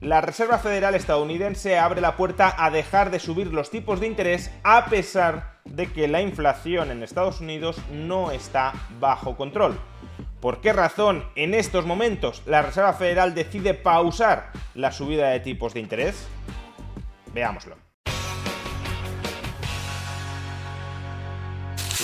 La Reserva Federal estadounidense abre la puerta a dejar de subir los tipos de interés a pesar de que la inflación en Estados Unidos no está bajo control. ¿Por qué razón en estos momentos la Reserva Federal decide pausar la subida de tipos de interés? Veámoslo.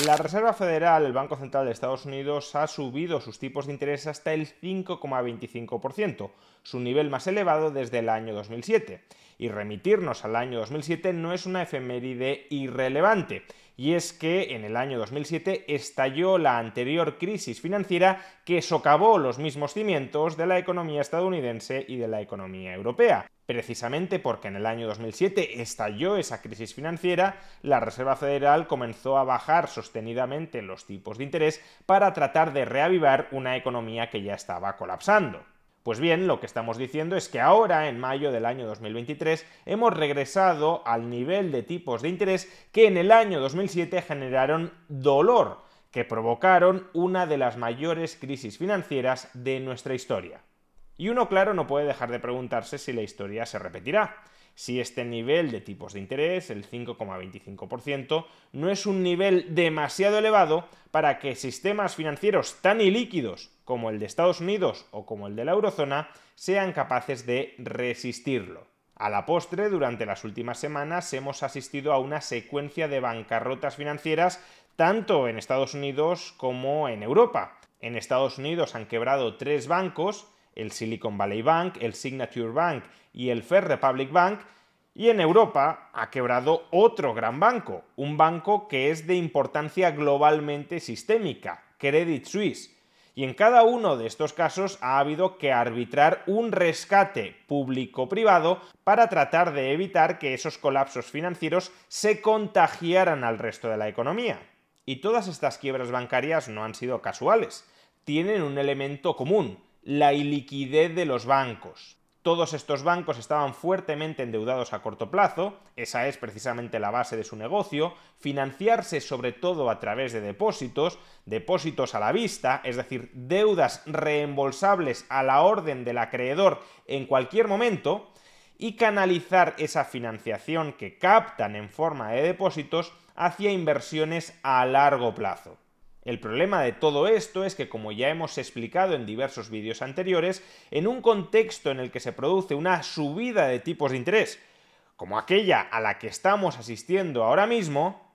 La Reserva Federal, el Banco Central de Estados Unidos, ha subido sus tipos de interés hasta el 5,25%, su nivel más elevado desde el año 2007. Y remitirnos al año 2007 no es una efeméride irrelevante, y es que en el año 2007 estalló la anterior crisis financiera que socavó los mismos cimientos de la economía estadounidense y de la economía europea. Precisamente porque en el año 2007 estalló esa crisis financiera, la Reserva Federal comenzó a bajar sostenidamente los tipos de interés para tratar de reavivar una economía que ya estaba colapsando. Pues bien, lo que estamos diciendo es que ahora, en mayo del año 2023, hemos regresado al nivel de tipos de interés que en el año 2007 generaron dolor, que provocaron una de las mayores crisis financieras de nuestra historia. Y uno, claro, no puede dejar de preguntarse si la historia se repetirá. Si este nivel de tipos de interés, el 5,25%, no es un nivel demasiado elevado para que sistemas financieros tan ilíquidos como el de Estados Unidos o como el de la eurozona sean capaces de resistirlo. A la postre, durante las últimas semanas hemos asistido a una secuencia de bancarrotas financieras tanto en Estados Unidos como en Europa. En Estados Unidos han quebrado tres bancos, el Silicon Valley Bank, el Signature Bank y el First Republic Bank, y en Europa ha quebrado otro gran banco, un banco que es de importancia globalmente sistémica, Credit Suisse. Y en cada uno de estos casos ha habido que arbitrar un rescate público-privado para tratar de evitar que esos colapsos financieros se contagiaran al resto de la economía. Y todas estas quiebras bancarias no han sido casuales, tienen un elemento común, la iliquidez de los bancos. Todos estos bancos estaban fuertemente endeudados a corto plazo, esa es precisamente la base de su negocio, financiarse sobre todo a través de depósitos, depósitos a la vista, es decir, deudas reembolsables a la orden del acreedor en cualquier momento, y canalizar esa financiación que captan en forma de depósitos hacia inversiones a largo plazo. El problema de todo esto es que, como ya hemos explicado en diversos vídeos anteriores, en un contexto en el que se produce una subida de tipos de interés, como aquella a la que estamos asistiendo ahora mismo,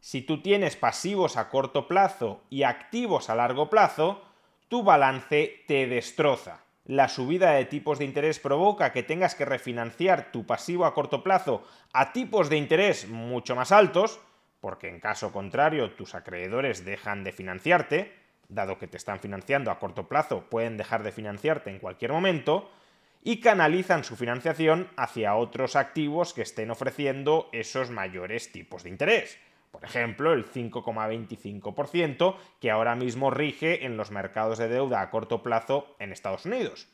si tú tienes pasivos a corto plazo y activos a largo plazo, tu balance te destroza. La subida de tipos de interés provoca que tengas que refinanciar tu pasivo a corto plazo a tipos de interés mucho más altos, porque en caso contrario tus acreedores dejan de financiarte, dado que te están financiando a corto plazo, pueden dejar de financiarte en cualquier momento, y canalizan su financiación hacia otros activos que estén ofreciendo esos mayores tipos de interés. Por ejemplo, el 5,25% que ahora mismo rige en los mercados de deuda a corto plazo en Estados Unidos.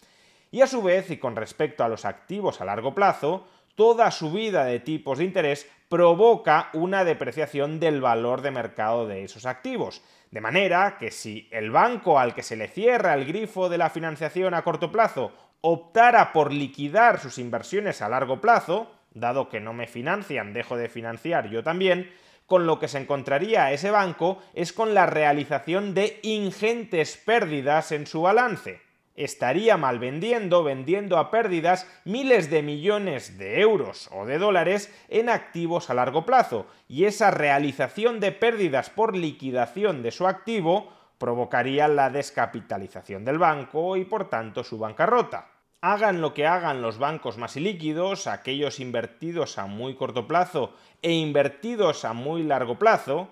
Y a su vez, y con respecto a los activos a largo plazo, toda subida de tipos de interés provoca una depreciación del valor de mercado de esos activos. De manera que si el banco al que se le cierra el grifo de la financiación a corto plazo optara por liquidar sus inversiones a largo plazo, dado que no me financian, dejo de financiar yo también, con lo que se encontraría ese banco es con la realización de ingentes pérdidas en su balance estaría mal vendiendo, vendiendo a pérdidas miles de millones de euros o de dólares en activos a largo plazo, y esa realización de pérdidas por liquidación de su activo provocaría la descapitalización del banco y por tanto su bancarrota. Hagan lo que hagan los bancos más ilíquidos, aquellos invertidos a muy corto plazo e invertidos a muy largo plazo,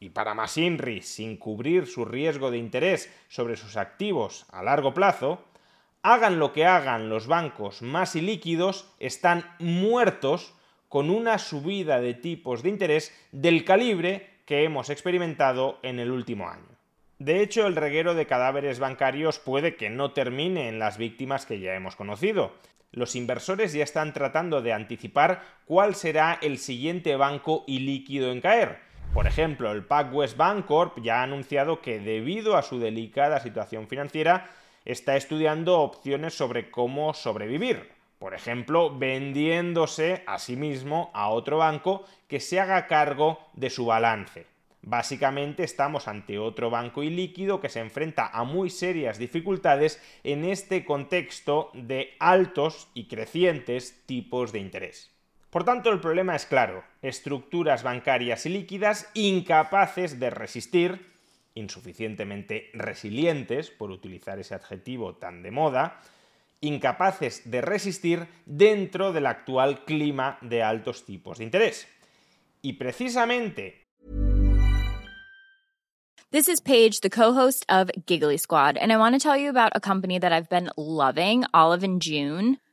y para más INRI sin cubrir su riesgo de interés sobre sus activos a largo plazo, Hagan lo que hagan los bancos más ilíquidos, están muertos con una subida de tipos de interés del calibre que hemos experimentado en el último año. De hecho, el reguero de cadáveres bancarios puede que no termine en las víctimas que ya hemos conocido. Los inversores ya están tratando de anticipar cuál será el siguiente banco ilíquido en caer. Por ejemplo, el PacWest Bancorp ya ha anunciado que debido a su delicada situación financiera está estudiando opciones sobre cómo sobrevivir. Por ejemplo, vendiéndose a sí mismo a otro banco que se haga cargo de su balance. Básicamente estamos ante otro banco ilíquido que se enfrenta a muy serias dificultades en este contexto de altos y crecientes tipos de interés. Por tanto, el problema es claro, estructuras bancarias y líquidas incapaces de resistir, insuficientemente resilientes, por utilizar ese adjetivo tan de moda, incapaces de resistir dentro del actual clima de altos tipos de interés. Y precisamente This is Paige, the co-host of Giggly Squad, and I want to tell you about a company that I've been loving, Olive and June.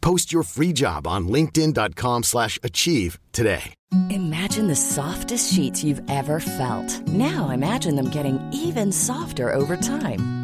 Post your free job on linkedin.com slash achieve today. Imagine the softest sheets you've ever felt. Now imagine them getting even softer over time.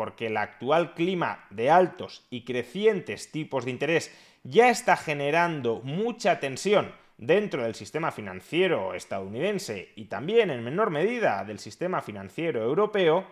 Porque el actual clima de altos y crecientes tipos de interés ya está generando mucha tensión dentro del sistema financiero estadounidense y también en menor medida del sistema financiero europeo,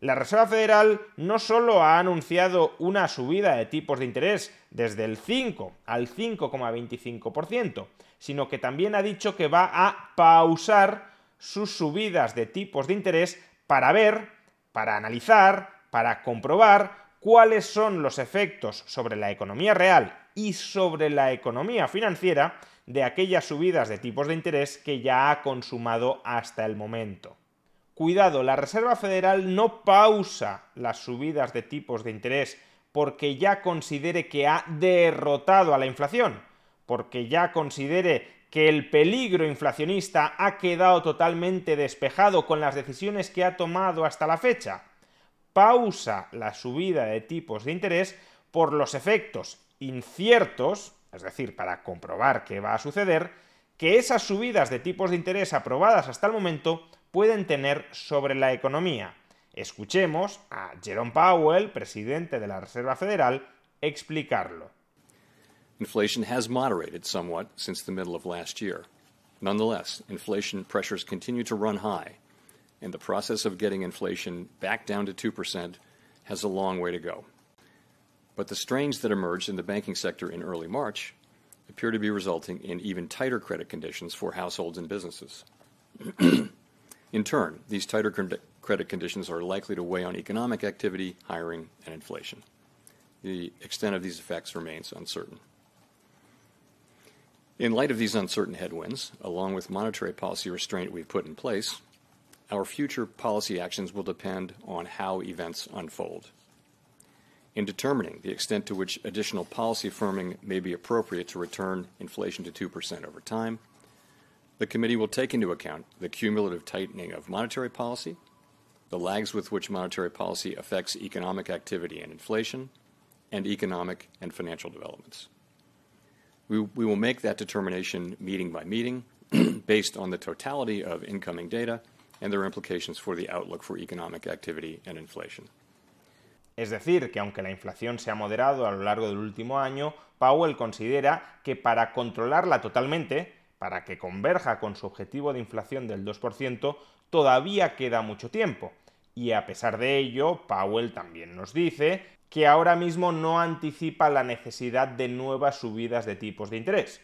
la Reserva Federal no solo ha anunciado una subida de tipos de interés desde el 5 al 5,25%, sino que también ha dicho que va a pausar sus subidas de tipos de interés para ver, para analizar, para comprobar cuáles son los efectos sobre la economía real y sobre la economía financiera de aquellas subidas de tipos de interés que ya ha consumado hasta el momento. Cuidado, la Reserva Federal no pausa las subidas de tipos de interés porque ya considere que ha derrotado a la inflación, porque ya considere que el peligro inflacionista ha quedado totalmente despejado con las decisiones que ha tomado hasta la fecha. Pausa la subida de tipos de interés por los efectos inciertos, es decir, para comprobar qué va a suceder, que esas subidas de tipos de interés aprobadas hasta el momento pueden tener sobre la economía. Escuchemos a Jerome Powell, presidente de la Reserva Federal, explicarlo. Inflation has moderated somewhat since the middle of last year. Nonetheless, inflation pressures continue to run high, and the process of getting inflation back down to 2% has a long way to go. But the strains that emerged in the banking sector in early March appear to be resulting in even tighter credit conditions for households and businesses. In turn, these tighter credit conditions are likely to weigh on economic activity, hiring, and inflation. The extent of these effects remains uncertain. In light of these uncertain headwinds, along with monetary policy restraint we've put in place, our future policy actions will depend on how events unfold. In determining the extent to which additional policy firming may be appropriate to return inflation to 2% over time, the Committee will take into account the cumulative tightening of monetary policy, the lags with which monetary policy affects economic activity and inflation, and economic and financial developments. We, we will make that determination meeting by meeting based on the totality of incoming data and their implications for the outlook for economic activity and inflation. Es decir, que aunque la inflación se ha moderado a lo largo del último año, Powell considera que para controlarla totalmente, para que converja con su objetivo de inflación del 2%, todavía queda mucho tiempo. Y a pesar de ello, Powell también nos dice que ahora mismo no anticipa la necesidad de nuevas subidas de tipos de interés.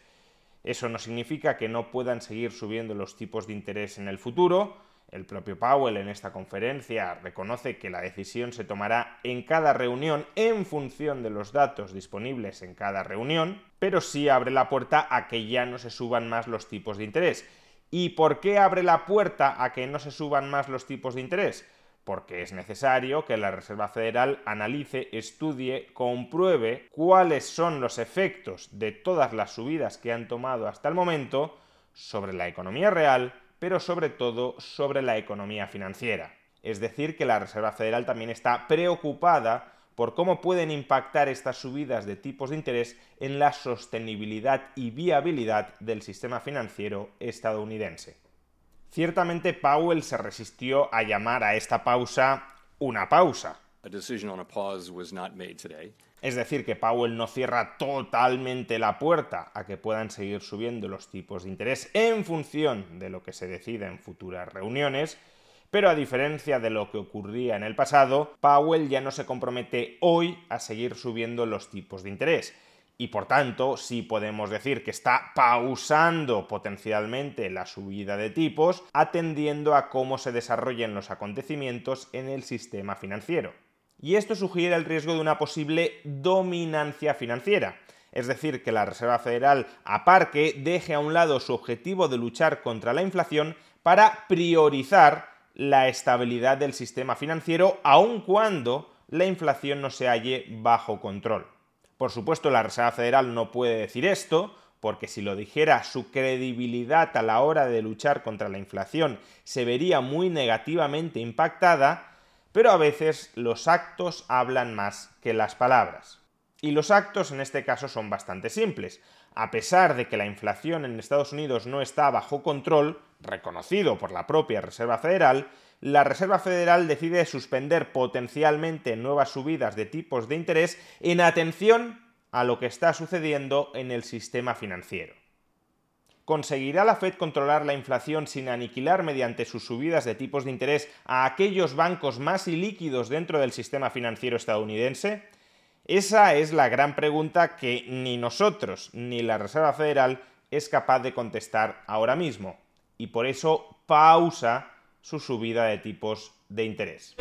Eso no significa que no puedan seguir subiendo los tipos de interés en el futuro, el propio Powell en esta conferencia reconoce que la decisión se tomará en cada reunión en función de los datos disponibles en cada reunión, pero sí abre la puerta a que ya no se suban más los tipos de interés. ¿Y por qué abre la puerta a que no se suban más los tipos de interés? Porque es necesario que la Reserva Federal analice, estudie, compruebe cuáles son los efectos de todas las subidas que han tomado hasta el momento sobre la economía real, pero sobre todo sobre la economía financiera. Es decir, que la Reserva Federal también está preocupada por cómo pueden impactar estas subidas de tipos de interés en la sostenibilidad y viabilidad del sistema financiero estadounidense. Ciertamente Powell se resistió a llamar a esta pausa una pausa. Es decir, que Powell no cierra totalmente la puerta a que puedan seguir subiendo los tipos de interés en función de lo que se decida en futuras reuniones, pero a diferencia de lo que ocurría en el pasado, Powell ya no se compromete hoy a seguir subiendo los tipos de interés. Y por tanto, sí podemos decir que está pausando potencialmente la subida de tipos, atendiendo a cómo se desarrollen los acontecimientos en el sistema financiero y esto sugiere el riesgo de una posible dominancia financiera. Es decir, que la Reserva Federal aparque, deje a un lado su objetivo de luchar contra la inflación para priorizar la estabilidad del sistema financiero, aun cuando la inflación no se halle bajo control. Por supuesto, la Reserva Federal no puede decir esto, porque si lo dijera, su credibilidad a la hora de luchar contra la inflación se vería muy negativamente impactada, pero a veces los actos hablan más que las palabras. Y los actos en este caso son bastante simples. A pesar de que la inflación en Estados Unidos no está bajo control, reconocido por la propia Reserva Federal, la Reserva Federal decide suspender potencialmente nuevas subidas de tipos de interés en atención a lo que está sucediendo en el sistema financiero. ¿Conseguirá la Fed controlar la inflación sin aniquilar mediante sus subidas de tipos de interés a aquellos bancos más ilíquidos dentro del sistema financiero estadounidense? Esa es la gran pregunta que ni nosotros ni la Reserva Federal es capaz de contestar ahora mismo, y por eso pausa su subida de tipos de interés.